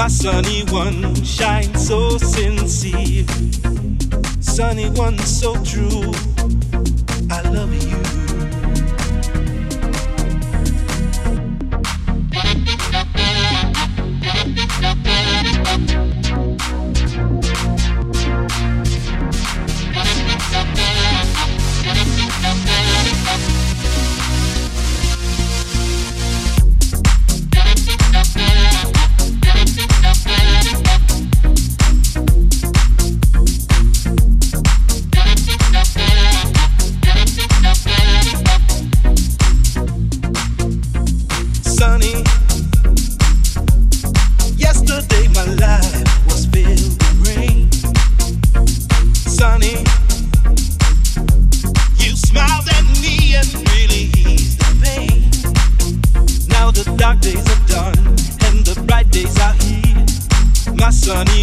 My sunny one shines so sincere, sunny one so true. Sunny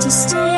to stay.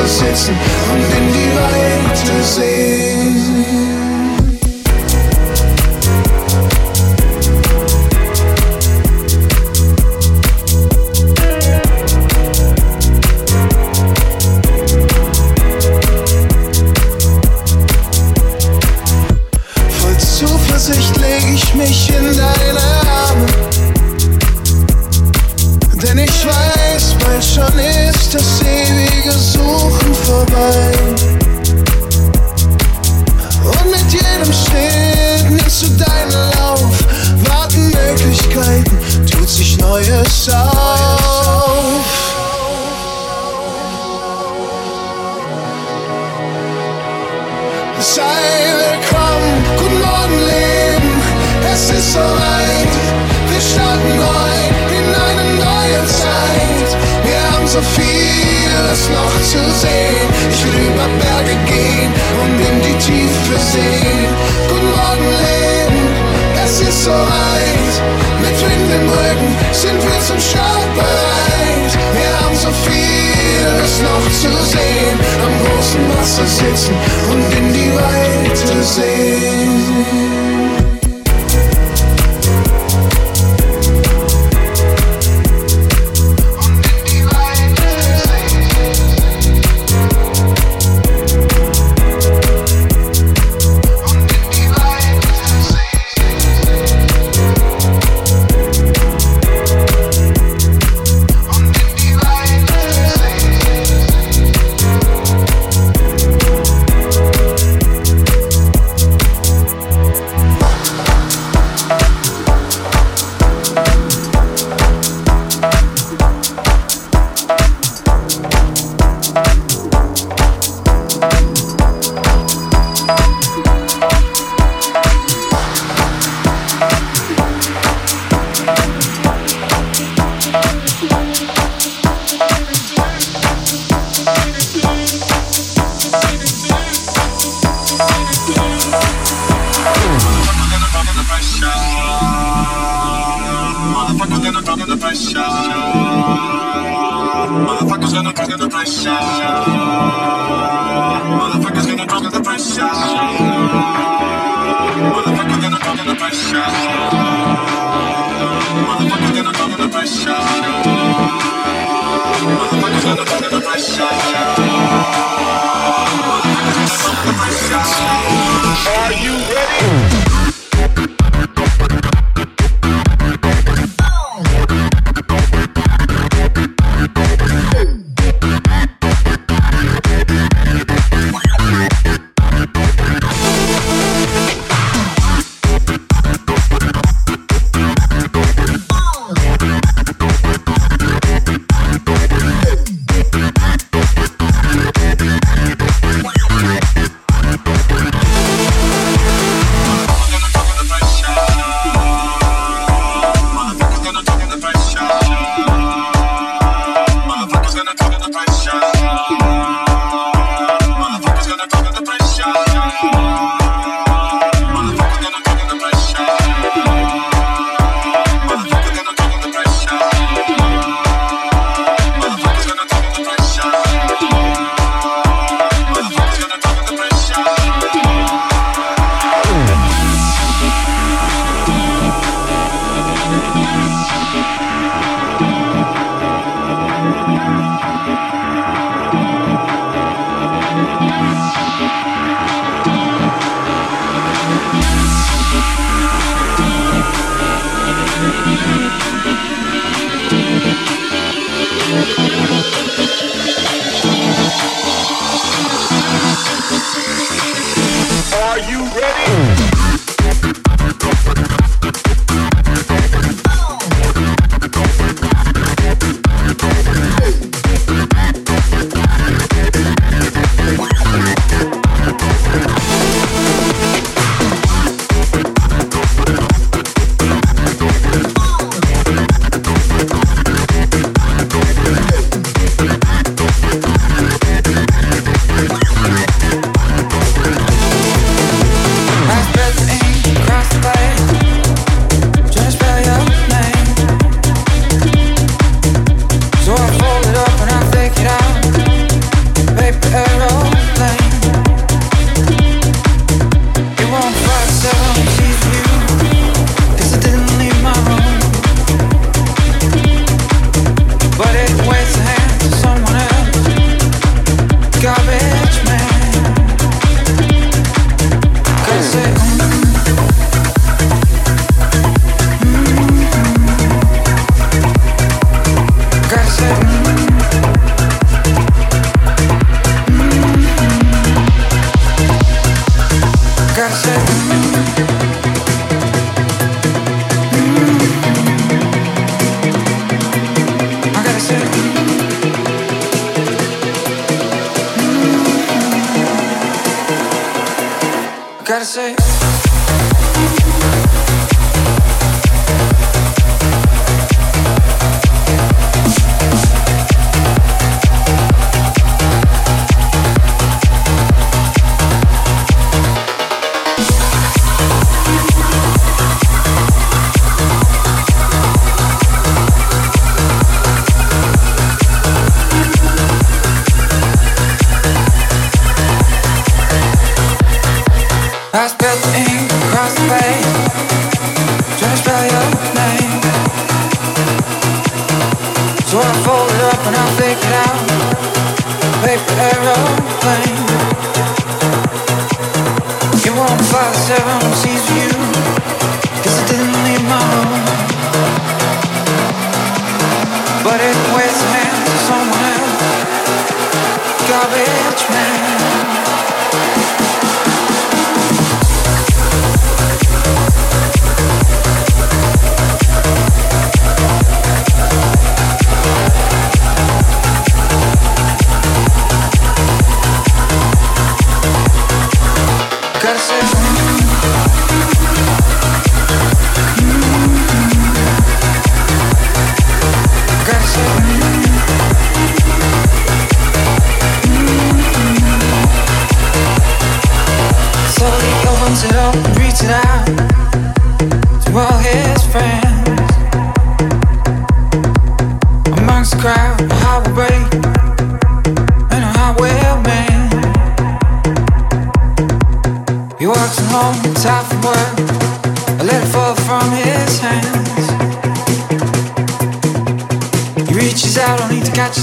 Wasser sitzen und in die Weite sehen.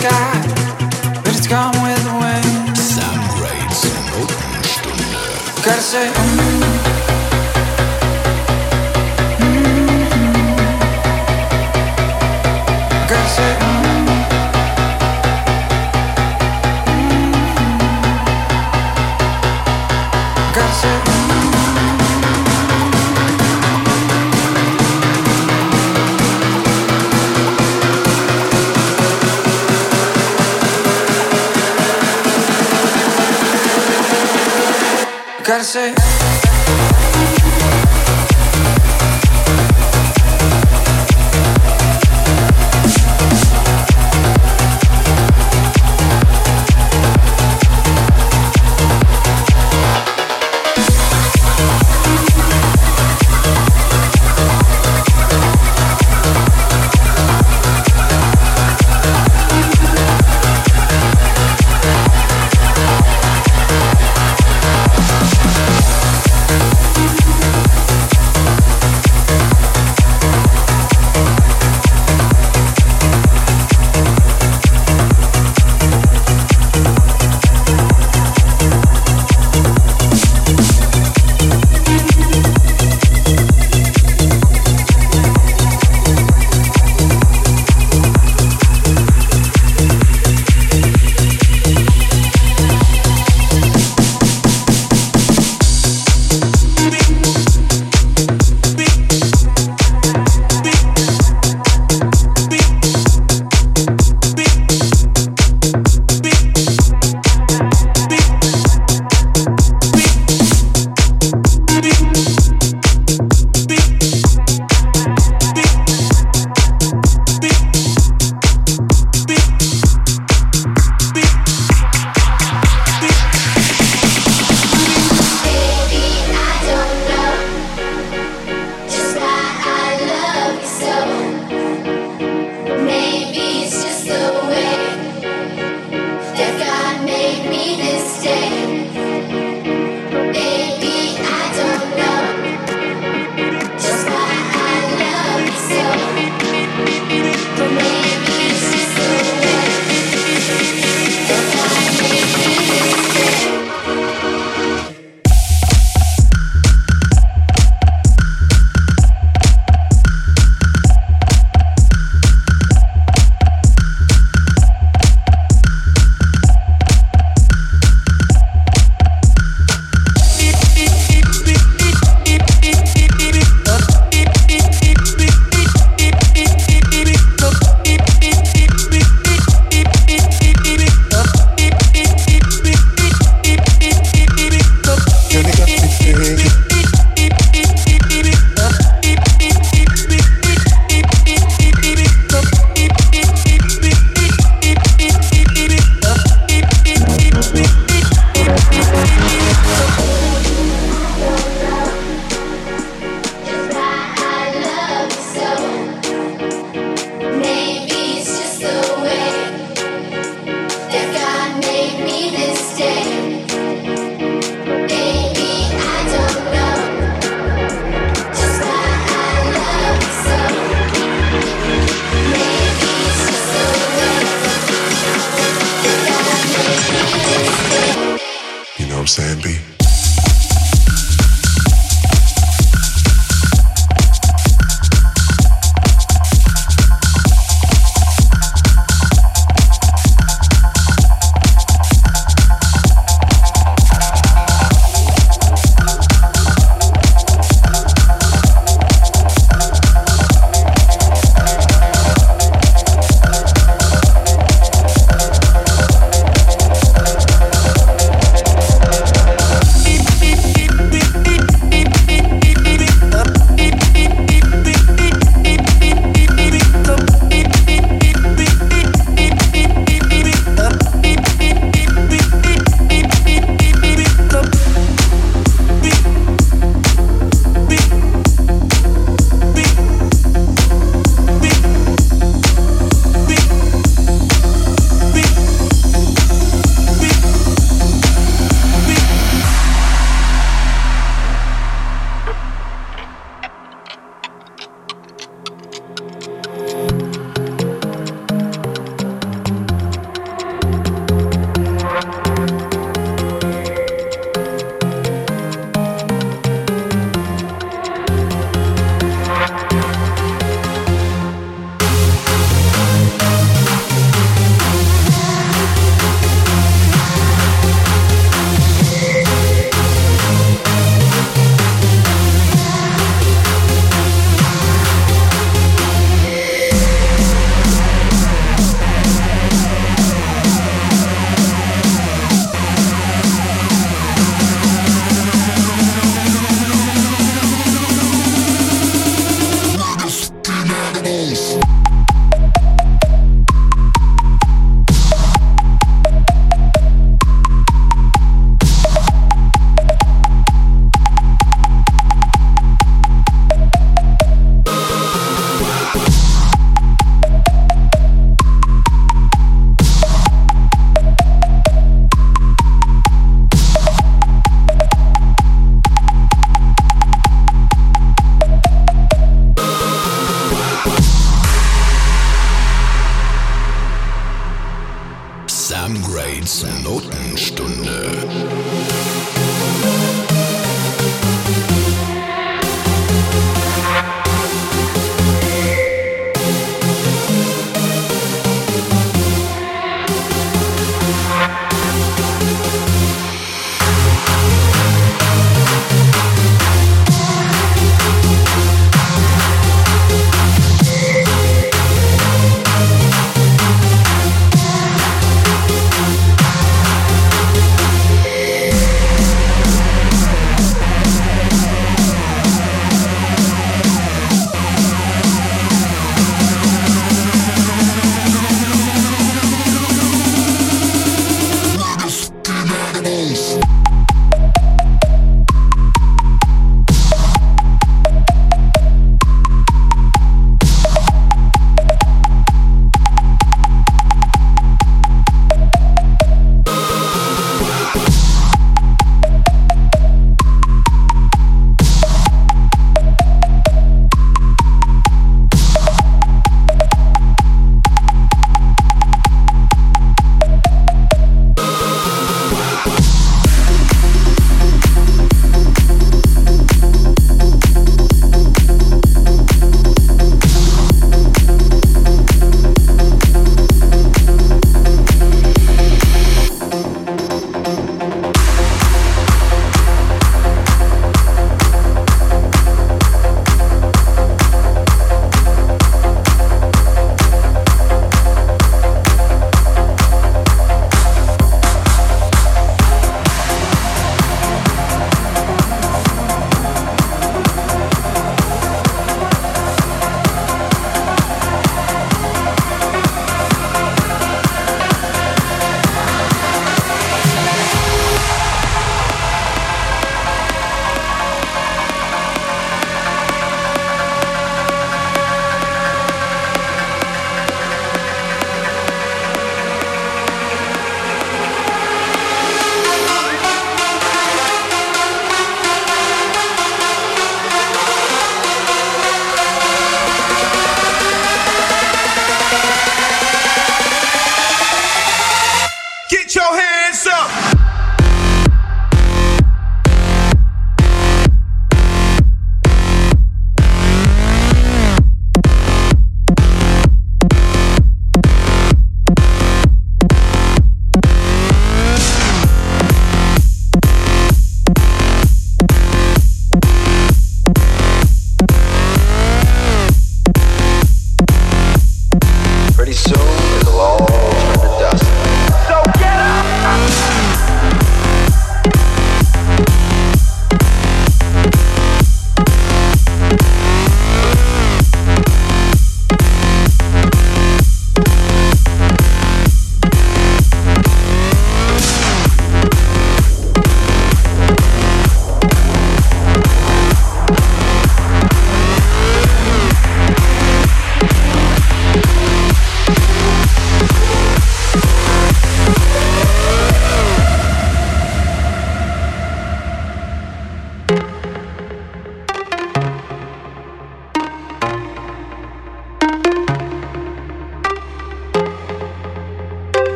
sky.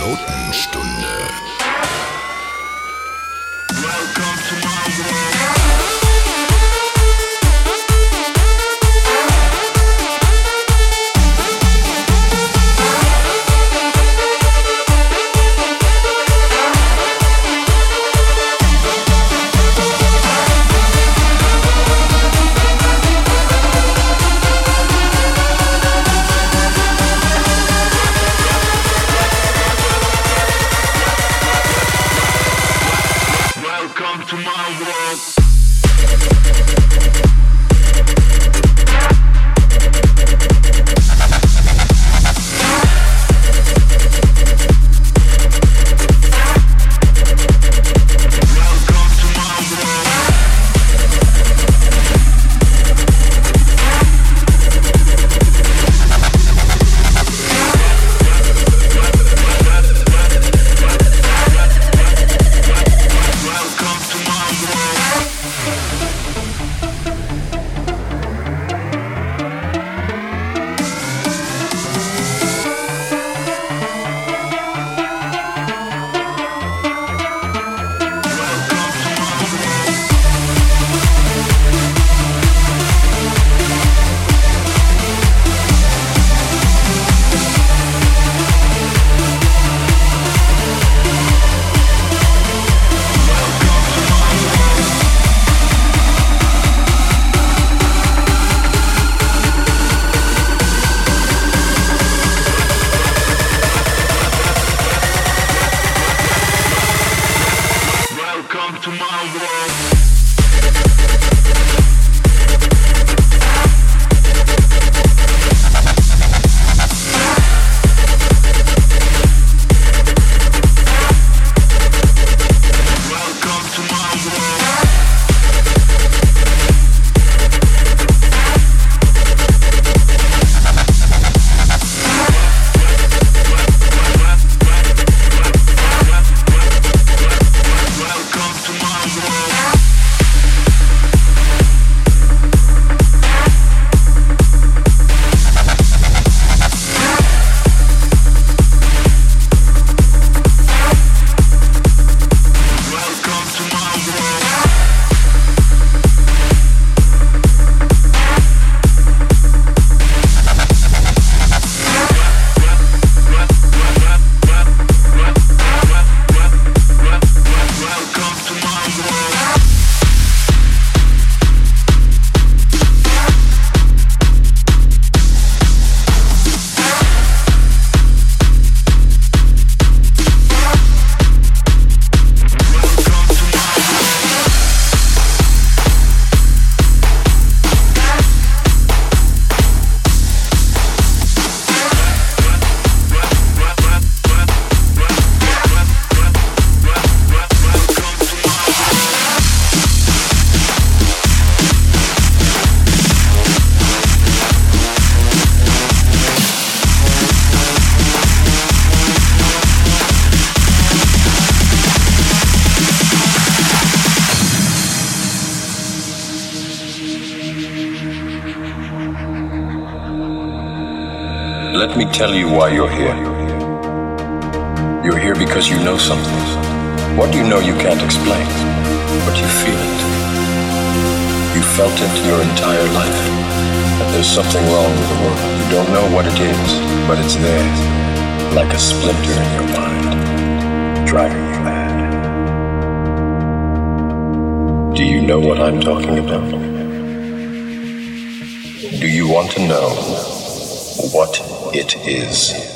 Notenstunde. Tell you why you're here. You're here because you know something. What do you know you can't explain, but you feel it. You felt it your entire life. That there's something wrong with the world. You don't know what it is, but it's there, like a splinter in your mind, driving you mad. Do you know what I'm talking about? Do you want to know what it is.